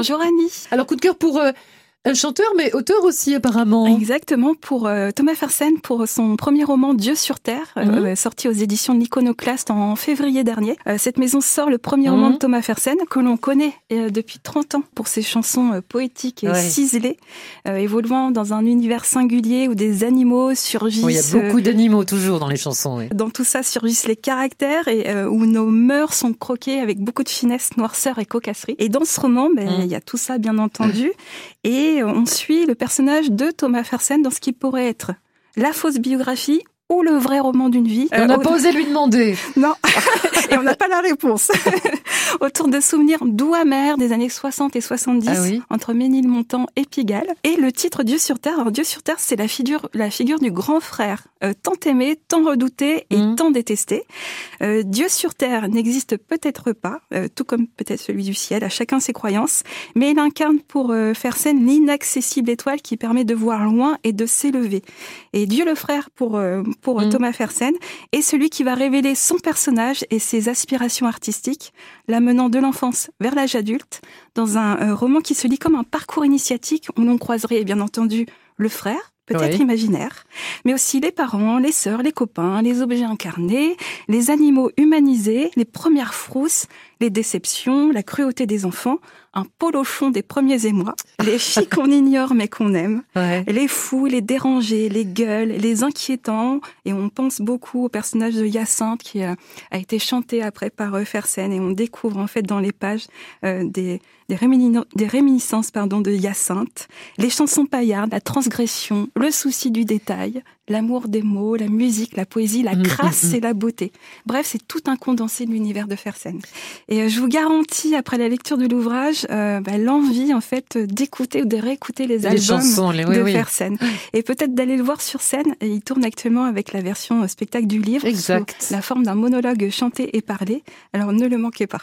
Bonjour Annie. Alors coup de cœur pour euh, chanteur, mais auteur aussi apparemment. Exactement, pour euh, Thomas Fersen, pour son premier roman Dieu sur Terre, euh, Mhm. sorti aux éditions de l'Iconoclaste en février dernier. Euh, cette maison sort le premier roman Mhm. de Thomas Fersen, que l'on connaît depuis 30 ans pour ses chansons poétiques et Ouais. ciselées, évoluant dans un univers singulier où des animaux surgissent. Oui, il y a beaucoup d'animaux toujours dans les chansons. oui. Dans tout ça surgissent les caractères et où nos mœurs sont croquées avec beaucoup de finesse, noirceur et cocasserie. Et dans ce roman, ben, il Mm. y a tout ça bien entendu. Et on suit le personnage de Thomas Fersen dans ce qui pourrait être la fausse biographie ou le vrai roman d'une vie. Et on n'a pas osé lui demander. Non, et on n'a pas la réponse. Autour de souvenirs doux amers des années 60 et 70, Ah oui. entre Ménilmontant et Pigalle. Et le titre Dieu sur Terre. Alors Dieu sur Terre, c'est la figure, la figure du grand frère, euh, tant aimé, tant redouté et Mhm. tant détesté. Euh, Dieu sur Terre n'existe peut-être pas, euh, tout comme peut-être celui du ciel, à chacun ses croyances, mais il incarne pour euh, faire scène l'inaccessible étoile qui permet de voir loin et de s'élever. Et Dieu le frère pour, euh, pour euh, Mhm. Thomas Fersen est celui qui va révéler son personnage et ses aspirations artistiques, l'amenant de l'enfance vers l'âge adulte, dans un euh, roman qui se lit comme un parcours initiatique où l'on croiserait bien entendu le frère, peut-être Oui. imaginaire, mais aussi les parents, les sœurs, les copains, les objets incarnés, les animaux humanisés, les premières frousses, les déceptions, la cruauté des enfants, un polochon des premiers émois, les filles qu'on ignore mais qu'on aime, Ouais. les fous, les dérangés, les gueules, les inquiétants, et on pense beaucoup au personnage de Hyacinthe qui euh, a été chanté après par euh, Fersen, et on découvre en fait dans les pages euh, des, des réminiscences pardon, de Hyacinthe, les chansons paillardes, la transgression, le souci du détail, l'amour des mots, la musique, la poésie, la Mm, crasse mm, mm. et la beauté. Bref, c'est tout un condensé de l'univers de Fersen. Et euh, je vous garantis, après la lecture de l'ouvrage, euh, bah, l'envie en fait d'écouter ou de réécouter les Les albums chansons, les, oui, de oui. Fersen. Et peut-être d'aller le voir sur scène. Et il tourne actuellement avec la version euh, spectacle du livre, Exact. sous la forme d'un monologue chanté et parlé. Alors ne le manquez pas.